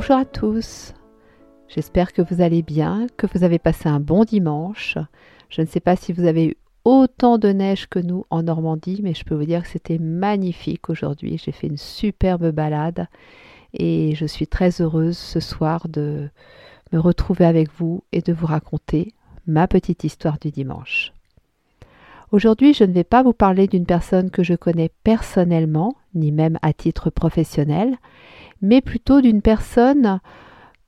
Bonjour à tous, j'espère que vous allez bien, que vous avez passé un bon dimanche. Je ne sais pas si vous avez eu autant de neige que nous en Normandie, mais je peux vous dire que c'était magnifique aujourd'hui. J'ai fait une superbe balade et je suis très heureuse ce soir de me retrouver avec vous et de vous raconter ma petite histoire du dimanche. Aujourd'hui, je ne vais pas vous parler d'une personne que je connais personnellement, ni même à titre professionnel, mais plutôt d'une personne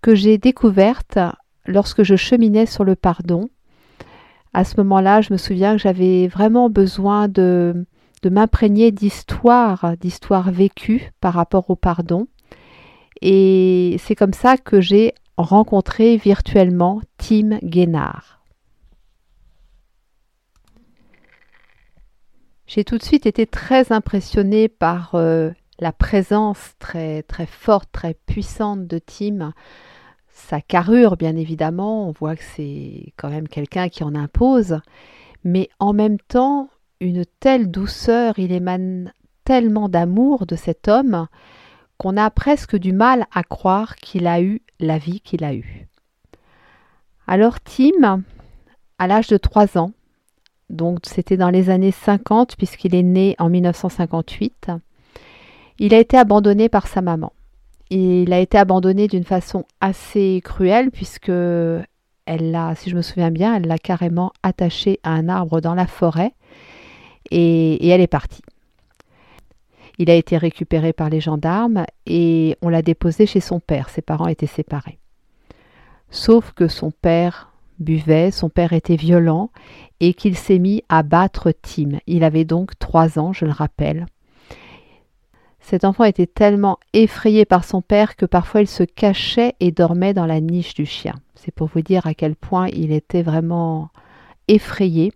que j'ai découverte lorsque je cheminais sur le pardon. À ce moment-là, je me souviens que j'avais vraiment besoin de, m'imprégner d'histoires, d'histoires vécues par rapport au pardon. Et c'est comme ça que j'ai rencontré virtuellement Tim Guénard. J'ai tout de suite été très impressionnée par euh, la présence très très forte, très puissante de Tim, sa carrure bien évidemment, on voit que c'est quand même quelqu'un qui en impose, mais en même temps une telle douceur, il émane tellement d'amour de cet homme qu'on a presque du mal à croire qu'il a eu la vie qu'il a eue. Alors Tim, à l'âge de 3 ans, donc c'était dans les années 50 puisqu'il est né en 1958, il a été abandonné par sa maman. Il a été abandonné d'une façon assez cruelle puisque elle l'a, si je me souviens bien, elle l'a carrément attaché à un arbre dans la forêt et, et elle est partie. Il a été récupéré par les gendarmes et on l'a déposé chez son père. Ses parents étaient séparés. Sauf que son père buvait, son père était violent et qu'il s'est mis à battre Tim. Il avait donc trois ans, je le rappelle. Cet enfant était tellement effrayé par son père que parfois il se cachait et dormait dans la niche du chien. C'est pour vous dire à quel point il était vraiment effrayé.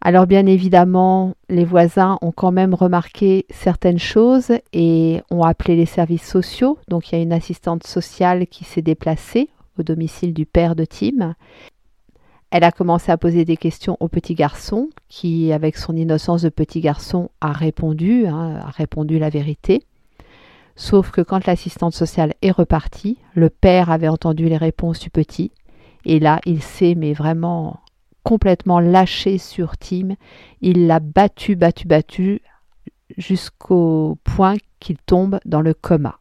Alors bien évidemment, les voisins ont quand même remarqué certaines choses et ont appelé les services sociaux. Donc il y a une assistante sociale qui s'est déplacée au domicile du père de Tim. Elle a commencé à poser des questions au petit garçon qui, avec son innocence de petit garçon, a répondu, hein, a répondu la vérité. Sauf que quand l'assistante sociale est repartie, le père avait entendu les réponses du petit et là, il s'est vraiment complètement lâché sur Tim. Il l'a battu, battu, battu jusqu'au point qu'il tombe dans le coma.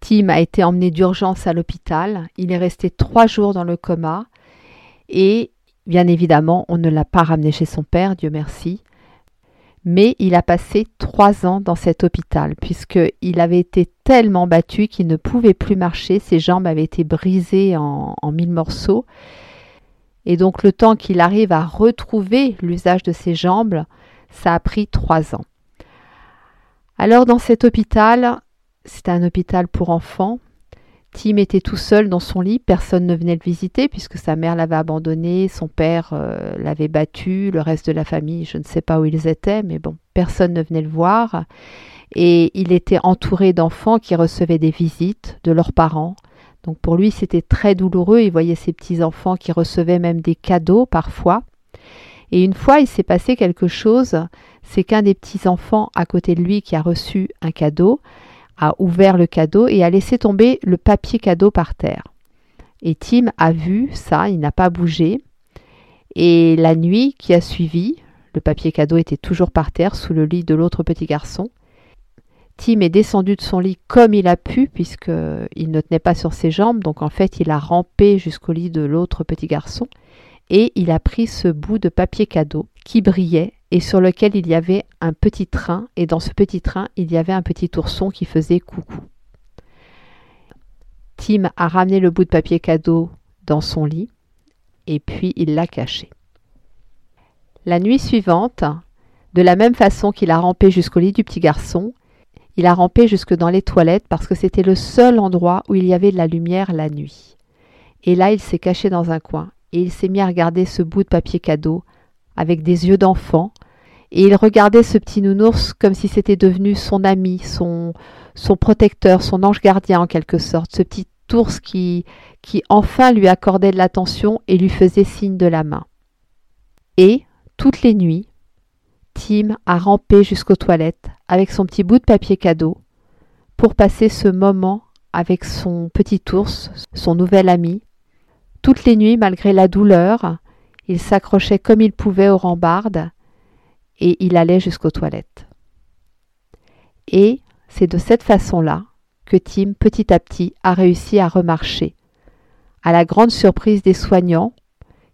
Tim a été emmené d'urgence à l'hôpital. Il est resté trois jours dans le coma et bien évidemment, on ne l'a pas ramené chez son père, Dieu merci. Mais il a passé trois ans dans cet hôpital puisqu'il avait été tellement battu qu'il ne pouvait plus marcher. Ses jambes avaient été brisées en, en mille morceaux. Et donc le temps qu'il arrive à retrouver l'usage de ses jambes, ça a pris trois ans. Alors dans cet hôpital, c'était un hôpital pour enfants. Tim était tout seul dans son lit, personne ne venait le visiter puisque sa mère l'avait abandonné, son père euh, l'avait battu, le reste de la famille, je ne sais pas où ils étaient, mais bon, personne ne venait le voir. Et il était entouré d'enfants qui recevaient des visites de leurs parents, donc pour lui, c'était très douloureux. Il voyait ses petits-enfants qui recevaient même des cadeaux parfois. Et une fois, il s'est passé quelque chose. C'est qu'un des petits-enfants à côté de lui qui a reçu un cadeau a ouvert le cadeau et a laissé tomber le papier cadeau par terre. Et Tim a vu ça, il n'a pas bougé. Et la nuit qui a suivi, le papier cadeau était toujours par terre sous le lit de l'autre petit garçon. Tim est descendu de son lit comme il a pu, puisqu'il ne tenait pas sur ses jambes, donc en fait il a rampé jusqu'au lit de l'autre petit garçon, et il a pris ce bout de papier cadeau qui brillait et sur lequel il y avait un petit train, et dans ce petit train il y avait un petit ourson qui faisait coucou. Tim a ramené le bout de papier cadeau dans son lit, et puis il l'a caché. La nuit suivante, de la même façon qu'il a rampé jusqu'au lit du petit garçon, il a rampé jusque dans les toilettes parce que c'était le seul endroit où il y avait de la lumière la nuit. Et là, il s'est caché dans un coin et il s'est mis à regarder ce bout de papier cadeau avec des yeux d'enfant et il regardait ce petit nounours comme si c'était devenu son ami, son, protecteur, son ange gardien en quelque sorte, ce petit ours qui, qui enfin lui accordait de l'attention et lui faisait signe de la main. Et, toutes les nuits, Tim a rampé jusqu'aux toilettes avec son petit bout de papier cadeau pour passer ce moment avec son petit ours, son nouvel ami. Toutes les nuits, malgré la douleur, il s'accrochait comme il pouvait aux rambardes et il allait jusqu'aux toilettes. Et c'est de cette façon-là que Tim, petit à petit, a réussi à remarcher, à la grande surprise des soignants,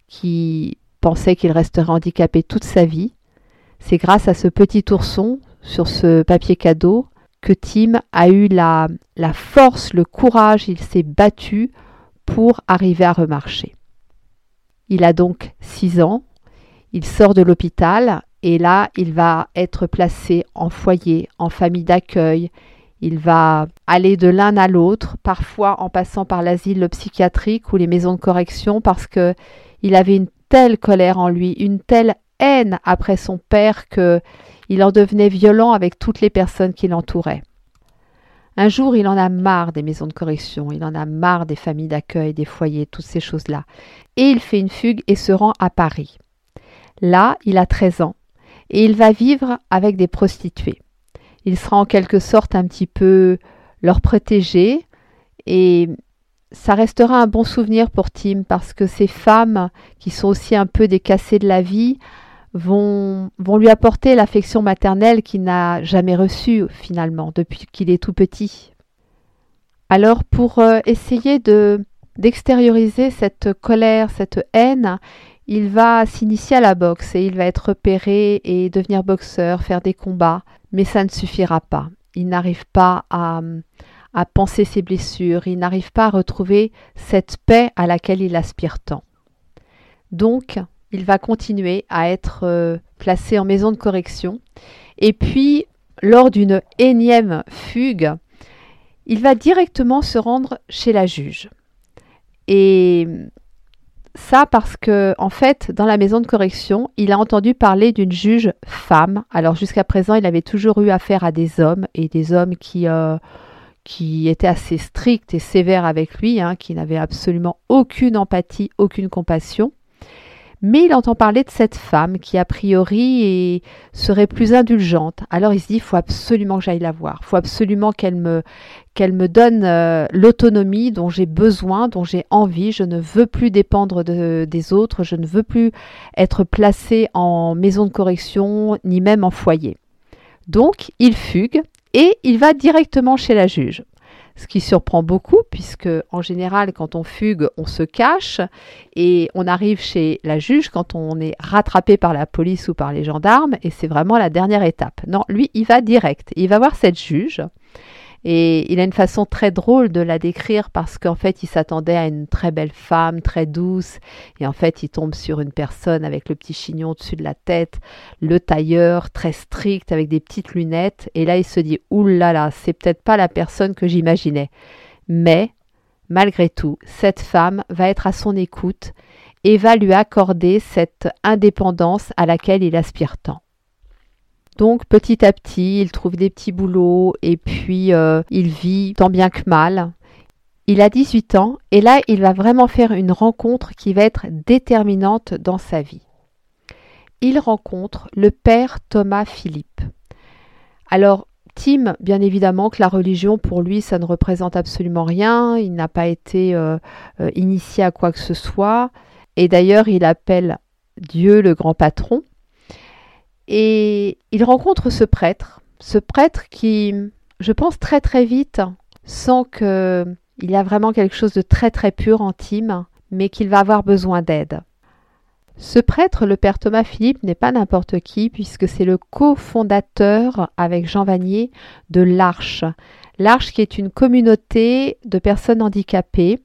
qui pensaient qu'il resterait handicapé toute sa vie. C'est grâce à ce petit ourson sur ce papier cadeau que Tim a eu la, la force, le courage, il s'est battu pour arriver à remarcher. Il a donc six ans, il sort de l'hôpital et là, il va être placé en foyer, en famille d'accueil. Il va aller de l'un à l'autre, parfois en passant par l'asile psychiatrique ou les maisons de correction, parce que il avait une telle colère en lui, une telle haine après son père que il en devenait violent avec toutes les personnes qui l'entouraient. Un jour, il en a marre des maisons de correction, il en a marre des familles d'accueil, des foyers, toutes ces choses-là. Et il fait une fugue et se rend à Paris. Là, il a 13 ans et il va vivre avec des prostituées. Il sera en quelque sorte un petit peu leur protégé et ça restera un bon souvenir pour Tim parce que ces femmes qui sont aussi un peu des cassées de la vie vont, lui apporter l'affection maternelle qu'il n'a jamais reçue finalement depuis qu'il est tout petit. Alors pour euh, essayer de d'extérioriser cette colère, cette haine, il va s'initier à la boxe et il va être repéré et devenir boxeur, faire des combats, mais ça ne suffira pas. Il n'arrive pas à, à penser ses blessures, il n'arrive pas à retrouver cette paix à laquelle il aspire tant. Donc, il va continuer à être euh, placé en maison de correction. Et puis, lors d'une énième fugue, il va directement se rendre chez la juge. Et ça parce que, en fait, dans la maison de correction, il a entendu parler d'une juge femme. Alors jusqu'à présent, il avait toujours eu affaire à des hommes et des hommes qui, euh, étaient assez stricts et sévères avec lui, hein, qui n'avaient absolument aucune empathie, aucune compassion. Mais il entend parler de cette femme qui, a priori, serait plus indulgente. Alors il se dit, il faut absolument que j'aille la voir. Il faut absolument qu'elle me, qu'elle me donne euh, l'autonomie dont j'ai besoin, dont j'ai envie. Je ne veux plus dépendre des autres. Je ne veux plus être placé en maison de correction, ni même en foyer. Donc, il fugue et il va directement chez la juge ce qui surprend beaucoup puisque en général quand on fugue, on se cache et on arrive chez la juge quand on est rattrapé par la police ou par les gendarmes et c'est vraiment la dernière étape. Non, lui, il va direct. Il va voir cette juge et il a une façon très drôle de la décrire parce qu'en fait, il s'attendait à une très belle femme, très douce. Et en fait, il tombe sur une personne avec le petit chignon au-dessus de la tête, le tailleur, très strict, avec des petites lunettes. Et là, il se dit, oulala, là là, c'est peut-être pas la personne que j'imaginais. Mais, malgré tout, cette femme va être à son écoute et va lui accorder cette indépendance à laquelle il aspire tant. Donc petit à petit, il trouve des petits boulots et puis euh, il vit tant bien que mal. Il a 18 ans et là, il va vraiment faire une rencontre qui va être déterminante dans sa vie. Il rencontre le père Thomas Philippe. Alors, Tim, bien évidemment que la religion, pour lui, ça ne représente absolument rien. Il n'a pas été euh, euh, initié à quoi que ce soit. Et d'ailleurs, il appelle Dieu le grand patron. Et il rencontre ce prêtre, ce prêtre qui, je pense très très vite, sent qu'il y a vraiment quelque chose de très très pur en Tim, mais qu'il va avoir besoin d'aide. Ce prêtre, le père Thomas Philippe, n'est pas n'importe qui, puisque c'est le cofondateur avec Jean Vanier de l'Arche. L'Arche qui est une communauté de personnes handicapées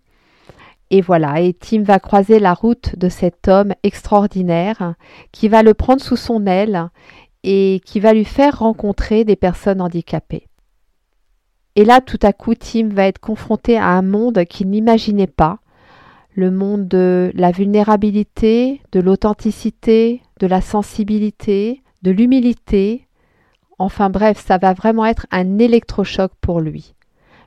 Et voilà, et Tim va croiser la route de cet homme extraordinaire qui va le prendre sous son aile et qui va lui faire rencontrer des personnes handicapées. Et là, tout à coup, Tim va être confronté à un monde qu'il n'imaginait pas, le monde de la vulnérabilité, de l'authenticité, de la sensibilité, de l'humilité. Enfin bref, ça va vraiment être un électrochoc pour lui.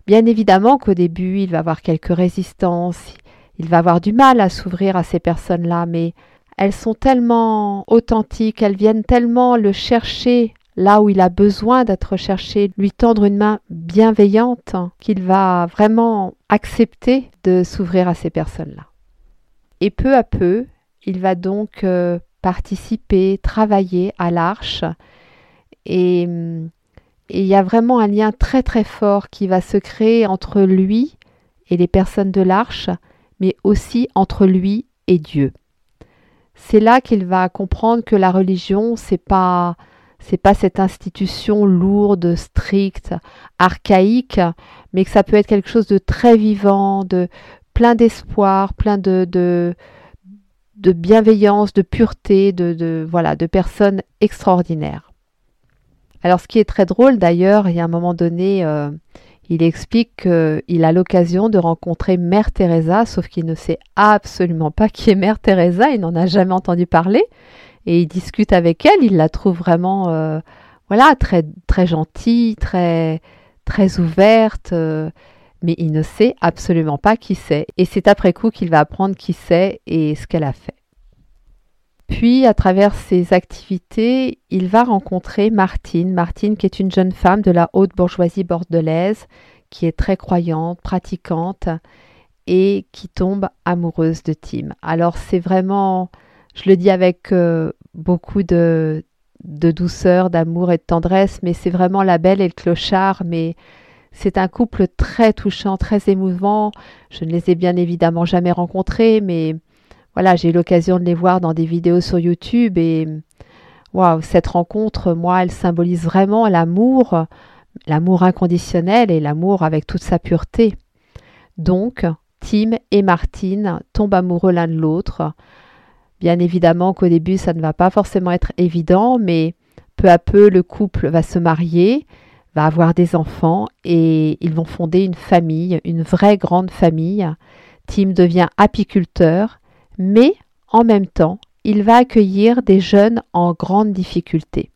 Bien évidemment qu'au début, il va avoir quelques résistances, il va avoir du mal à s'ouvrir à ces personnes-là, mais elles sont tellement authentiques, elles viennent tellement le chercher là où il a besoin d'être cherché, lui tendre une main bienveillante, qu'il va vraiment accepter de s'ouvrir à ces personnes-là. Et peu à peu, il va donc euh, participer, travailler à l'arche, et il y a vraiment un lien très très fort qui va se créer entre lui et les personnes de l'arche, mais aussi entre lui et Dieu. C'est là qu'il va comprendre que la religion, c'est pas c'est pas cette institution lourde, stricte, archaïque, mais que ça peut être quelque chose de très vivant, de plein d'espoir, plein de, de, bienveillance, de pureté, de, de, voilà, de personnes extraordinaires. Alors ce qui est très drôle d'ailleurs, il y a un moment donné, euh, il explique qu'il a l'occasion de rencontrer Mère Teresa, sauf qu'il ne sait absolument pas qui est Mère Teresa, il n'en a jamais entendu parler et il discute avec elle. Il la trouve vraiment, euh, voilà, très très gentille, très très ouverte, euh, mais il ne sait absolument pas qui c'est. Et c'est après coup qu'il va apprendre qui c'est et ce qu'elle a fait. Puis, à travers ses activités, il va rencontrer Martine. Martine, qui est une jeune femme de la haute bourgeoisie bordelaise, qui est très croyante, pratiquante et qui tombe amoureuse de Tim. Alors, c'est vraiment je le dis avec euh, beaucoup de, de douceur, d'amour et de tendresse, mais c'est vraiment la belle et le clochard, mais c'est un couple très touchant, très émouvant. Je ne les ai bien évidemment jamais rencontrés, mais voilà, j'ai eu l'occasion de les voir dans des vidéos sur YouTube et waouh, cette rencontre, moi, elle symbolise vraiment l'amour, l'amour inconditionnel et l'amour avec toute sa pureté. Donc, Tim et Martine tombent amoureux l'un de l'autre. Bien évidemment qu'au début, ça ne va pas forcément être évident, mais peu à peu, le couple va se marier, va avoir des enfants et ils vont fonder une famille, une vraie grande famille. Tim devient apiculteur, mais en même temps, il va accueillir des jeunes en grande difficulté.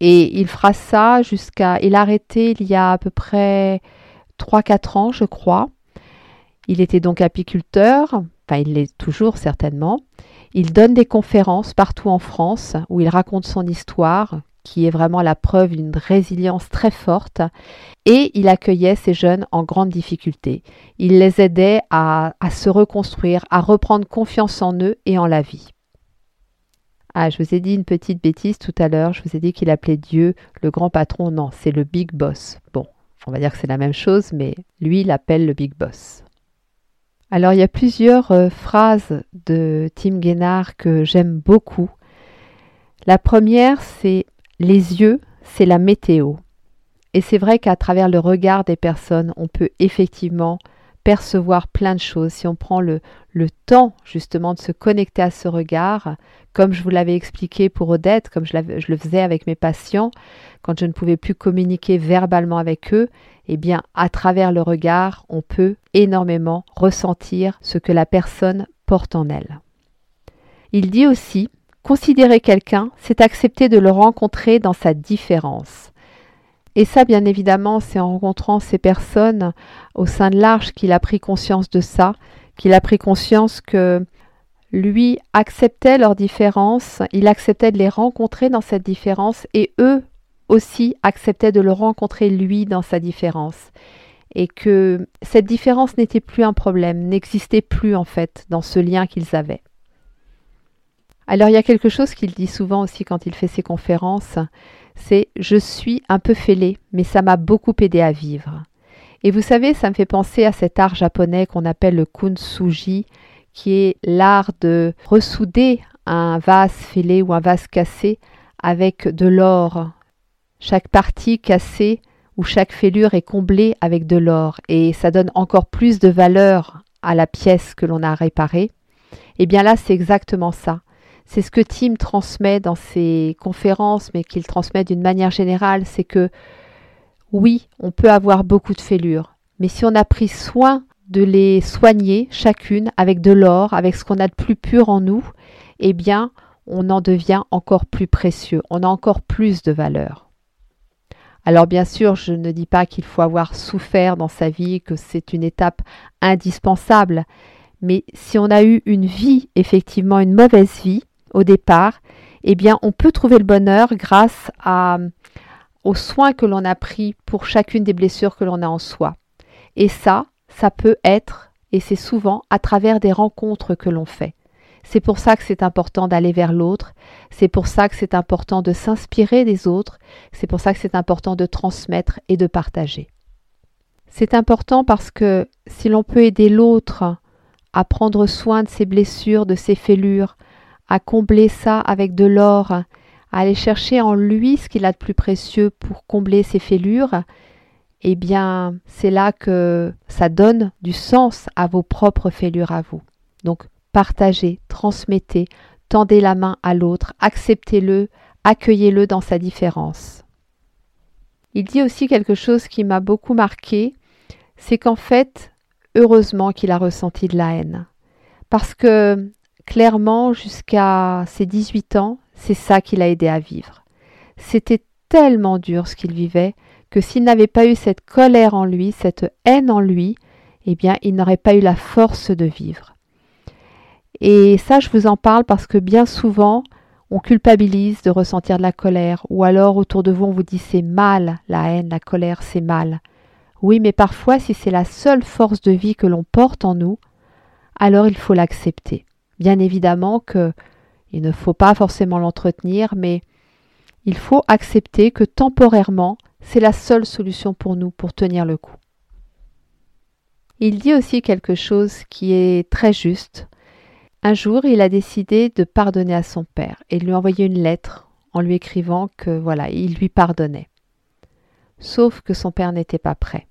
Et il fera ça jusqu'à... Il a arrêté il y a à peu près 3-4 ans, je crois. Il était donc apiculteur, enfin il l'est toujours certainement. Il donne des conférences partout en France où il raconte son histoire, qui est vraiment la preuve d'une résilience très forte, et il accueillait ces jeunes en grande difficulté. Il les aidait à, se reconstruire, à reprendre confiance en eux et en la vie. Ah, je vous ai dit une petite bêtise tout à l'heure, je vous ai dit qu'il appelait Dieu le grand patron. Non, c'est le big boss. Bon, on va dire que c'est la même chose, mais lui, l'appelle le big boss. Alors il y a plusieurs euh, phrases de Tim Guénard que j'aime beaucoup. La première, c'est les yeux, c'est la météo. Et c'est vrai qu'à travers le regard des personnes, on peut effectivement percevoir plein de choses. Si on prend le, temps justement de se connecter à ce regard, comme je vous l'avais expliqué pour Odette, comme je, je, le faisais avec mes patients, quand je ne pouvais plus communiquer verbalement avec eux, eh bien, à travers le regard, on peut énormément ressentir ce que la personne porte en elle. Il dit aussi Considérer quelqu'un, c'est accepter de le rencontrer dans sa différence. Et ça, bien évidemment, c'est en rencontrant ces personnes au sein de l'Arche qu'il a pris conscience de ça, qu'il a pris conscience que lui acceptait leurs différences, il acceptait de les rencontrer dans cette différence et eux aussi acceptait de le rencontrer lui dans sa différence et que cette différence n'était plus un problème, n'existait plus en fait dans ce lien qu'ils avaient. Alors il y a quelque chose qu'il dit souvent aussi quand il fait ses conférences, c'est je suis un peu fêlé, mais ça m'a beaucoup aidé à vivre. Et vous savez, ça me fait penser à cet art japonais qu'on appelle le kunsuji, qui est l'art de ressouder un vase fêlé ou un vase cassé avec de l'or chaque partie cassée ou chaque fêlure est comblée avec de l'or et ça donne encore plus de valeur à la pièce que l'on a réparée. Et eh bien là, c'est exactement ça. C'est ce que Tim transmet dans ses conférences, mais qu'il transmet d'une manière générale, c'est que oui, on peut avoir beaucoup de fêlures, mais si on a pris soin de les soigner chacune avec de l'or, avec ce qu'on a de plus pur en nous, eh bien, on en devient encore plus précieux, on a encore plus de valeur. Alors bien sûr, je ne dis pas qu'il faut avoir souffert dans sa vie, que c'est une étape indispensable, mais si on a eu une vie, effectivement une mauvaise vie au départ, eh bien on peut trouver le bonheur grâce à, aux soins que l'on a pris pour chacune des blessures que l'on a en soi. Et ça, ça peut être, et c'est souvent à travers des rencontres que l'on fait. C'est pour ça que c'est important d'aller vers l'autre, c'est pour ça que c'est important de s'inspirer des autres, c'est pour ça que c'est important de transmettre et de partager. C'est important parce que si l'on peut aider l'autre à prendre soin de ses blessures, de ses fêlures, à combler ça avec de l'or, à aller chercher en lui ce qu'il a de plus précieux pour combler ses fêlures, eh bien, c'est là que ça donne du sens à vos propres fêlures à vous. Donc, partagez, transmettez, tendez la main à l'autre, acceptez-le, accueillez-le dans sa différence. Il dit aussi quelque chose qui m'a beaucoup marqué, c'est qu'en fait, heureusement qu'il a ressenti de la haine. Parce que clairement, jusqu'à ses 18 ans, c'est ça qui l'a aidé à vivre. C'était tellement dur ce qu'il vivait que s'il n'avait pas eu cette colère en lui, cette haine en lui, eh bien, il n'aurait pas eu la force de vivre. Et ça, je vous en parle parce que bien souvent, on culpabilise de ressentir de la colère, ou alors autour de vous, on vous dit c'est mal, la haine, la colère, c'est mal. Oui, mais parfois, si c'est la seule force de vie que l'on porte en nous, alors il faut l'accepter. Bien évidemment que il ne faut pas forcément l'entretenir, mais il faut accepter que temporairement, c'est la seule solution pour nous pour tenir le coup. Il dit aussi quelque chose qui est très juste. Un jour, il a décidé de pardonner à son père et lui envoyer une lettre en lui écrivant que voilà, il lui pardonnait. Sauf que son père n'était pas prêt.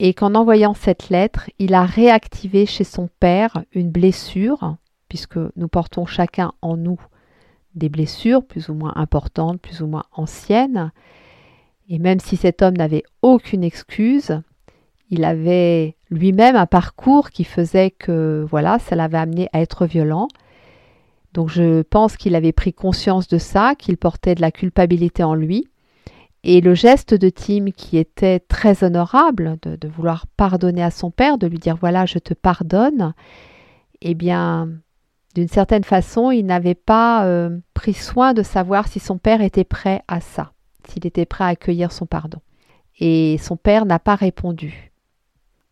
Et qu'en envoyant cette lettre, il a réactivé chez son père une blessure, puisque nous portons chacun en nous des blessures plus ou moins importantes, plus ou moins anciennes, et même si cet homme n'avait aucune excuse, il avait lui-même un parcours qui faisait que voilà, ça l'avait amené à être violent. Donc je pense qu'il avait pris conscience de ça, qu'il portait de la culpabilité en lui. Et le geste de Tim qui était très honorable, de, vouloir pardonner à son père, de lui dire voilà, je te pardonne, eh bien, d'une certaine façon, il n'avait pas euh, pris soin de savoir si son père était prêt à ça s'il était prêt à accueillir son pardon. Et son père n'a pas répondu.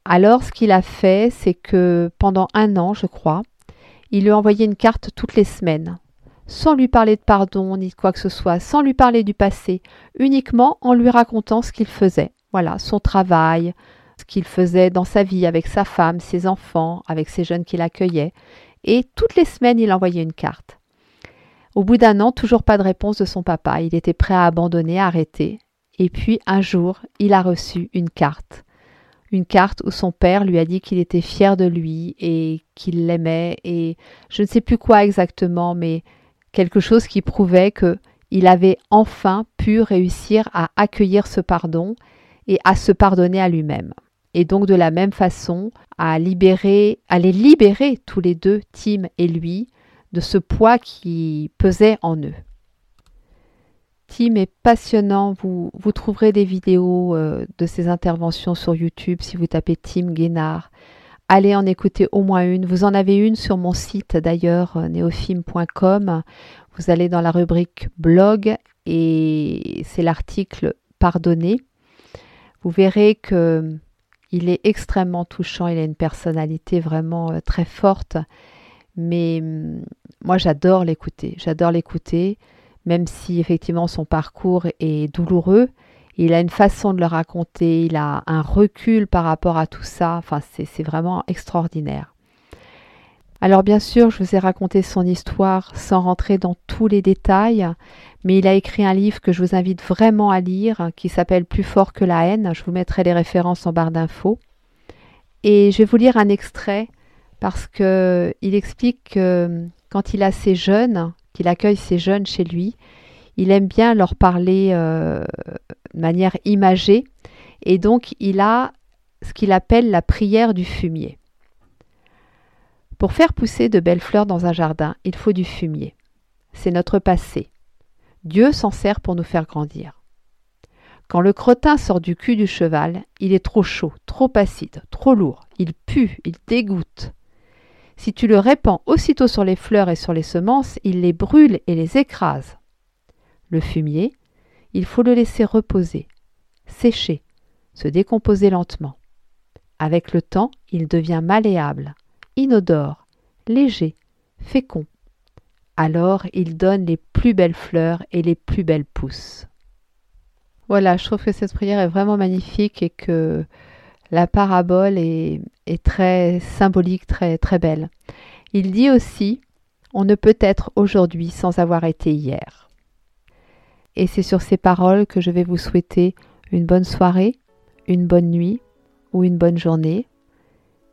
Alors ce qu'il a fait, c'est que pendant un an, je crois, il lui a envoyé une carte toutes les semaines, sans lui parler de pardon ni de quoi que ce soit, sans lui parler du passé, uniquement en lui racontant ce qu'il faisait. Voilà, son travail, ce qu'il faisait dans sa vie avec sa femme, ses enfants, avec ses jeunes qu'il accueillait. Et toutes les semaines, il envoyait une carte. Au bout d'un an, toujours pas de réponse de son papa. Il était prêt à abandonner, à arrêter. Et puis un jour, il a reçu une carte. Une carte où son père lui a dit qu'il était fier de lui et qu'il l'aimait et je ne sais plus quoi exactement, mais quelque chose qui prouvait que il avait enfin pu réussir à accueillir ce pardon et à se pardonner à lui-même. Et donc de la même façon, à libérer, à les libérer tous les deux, Tim et lui, de ce poids qui pesait en eux. Tim est passionnant, vous, vous trouverez des vidéos euh, de ses interventions sur YouTube si vous tapez Tim Guénard. Allez en écouter au moins une. Vous en avez une sur mon site d'ailleurs, euh, néophime.com. Vous allez dans la rubrique blog et c'est l'article Pardonner. Vous verrez que il est extrêmement touchant, il a une personnalité vraiment euh, très forte mais hum, moi, j'adore l'écouter. J'adore l'écouter, même si effectivement son parcours est douloureux. Il a une façon de le raconter, il a un recul par rapport à tout ça. Enfin, c'est vraiment extraordinaire. Alors bien sûr, je vous ai raconté son histoire sans rentrer dans tous les détails, mais il a écrit un livre que je vous invite vraiment à lire qui s'appelle Plus fort que la haine. Je vous mettrai les références en barre d'infos. Et je vais vous lire un extrait parce que il explique que quand il a ses jeunes, qu'il accueille ses jeunes chez lui, il aime bien leur parler euh, de manière imagée et donc il a ce qu'il appelle la prière du fumier. Pour faire pousser de belles fleurs dans un jardin, il faut du fumier. C'est notre passé. Dieu s'en sert pour nous faire grandir. Quand le crottin sort du cul du cheval, il est trop chaud, trop acide, trop lourd, il pue, il dégoûte. Si tu le répands aussitôt sur les fleurs et sur les semences, il les brûle et les écrase. Le fumier, il faut le laisser reposer, sécher, se décomposer lentement. Avec le temps, il devient malléable, inodore, léger, fécond. Alors il donne les plus belles fleurs et les plus belles pousses. Voilà, je trouve que cette prière est vraiment magnifique et que la parabole est, très symbolique, très, très belle. Il dit aussi On ne peut être aujourd'hui sans avoir été hier. Et c'est sur ces paroles que je vais vous souhaiter une bonne soirée, une bonne nuit ou une bonne journée.